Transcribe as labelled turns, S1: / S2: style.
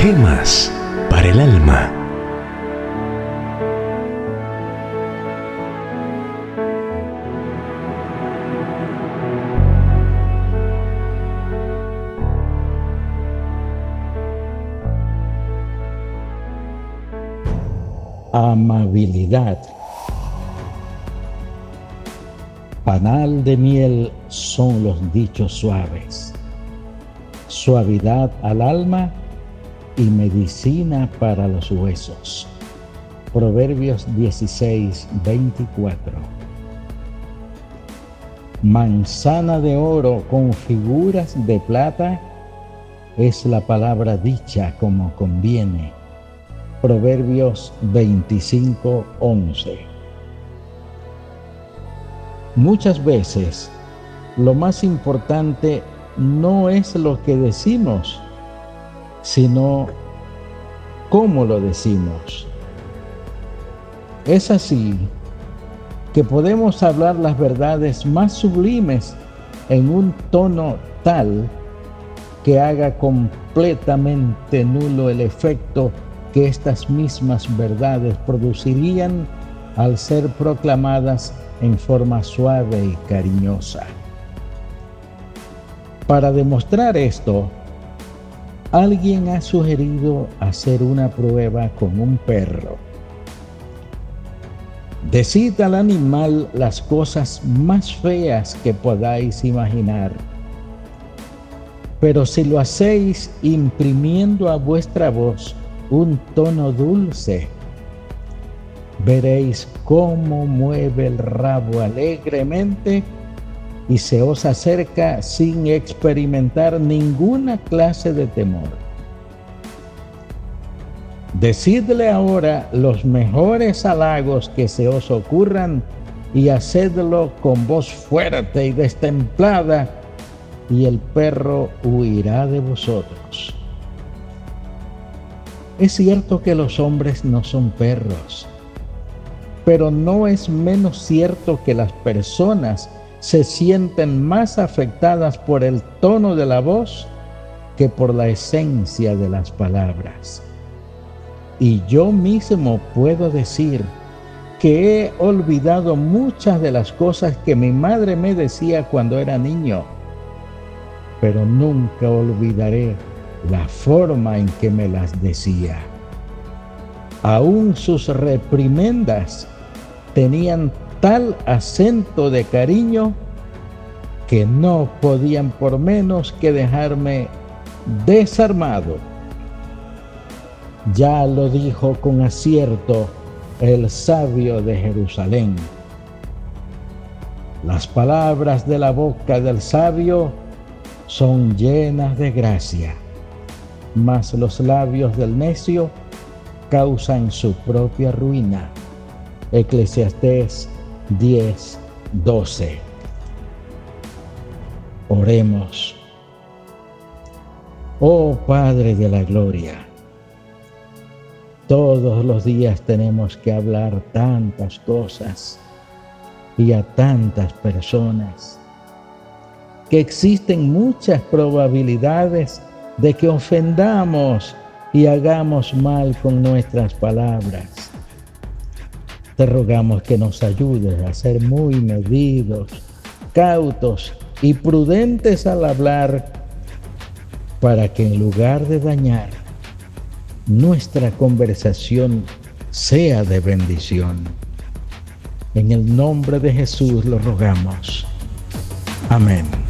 S1: Gemas para el alma.
S2: Amabilidad. Panal de miel son los dichos suaves, suavidad al alma y medicina para los huesos. Proverbios 16, 24. Manzana de oro con figuras de plata es la palabra dicha como conviene. Proverbios 25, 11. Muchas veces lo más importante no es lo que decimos, sino cómo lo decimos. Es así que podemos hablar las verdades más sublimes en un tono tal que haga completamente nulo el efecto que estas mismas verdades producirían al ser proclamadas en forma suave y cariñosa. Para demostrar esto, alguien ha sugerido hacer una prueba con un perro. Decid al animal las cosas más feas que podáis imaginar. Pero si lo hacéis imprimiendo a vuestra voz un tono dulce, veréis cómo mueve el rabo alegremente y se os acerca sin experimentar ninguna clase de temor. Decidle ahora los mejores halagos que se os ocurran y hacedlo con voz fuerte y destemplada, y el perro huirá de vosotros. Es cierto que los hombres no son perros, pero no es menos cierto que las personas se sienten más afectadas por el tono de la voz que por la esencia de las palabras. Y yo mismo puedo decir que he olvidado muchas de las cosas que mi madre me decía cuando era niño, pero nunca olvidaré la forma en que me las decía. Aún sus reprimendas tenían tal acento de cariño que no podían por menos que dejarme desarmado. Ya lo dijo con acierto el sabio de Jerusalén. Las palabras de la boca del sabio son llenas de gracia, mas los labios del necio causan su propia ruina. Eclesiastés 10, 12. Oremos. Oh Padre de la Gloria, todos los días tenemos que hablar tantas cosas y a tantas personas que existen muchas probabilidades de que ofendamos y hagamos mal con nuestras palabras. Te rogamos que nos ayudes a ser muy medidos, cautos y prudentes al hablar para que en lugar de dañar, nuestra conversación sea de bendición. En el nombre de Jesús lo rogamos. Amén.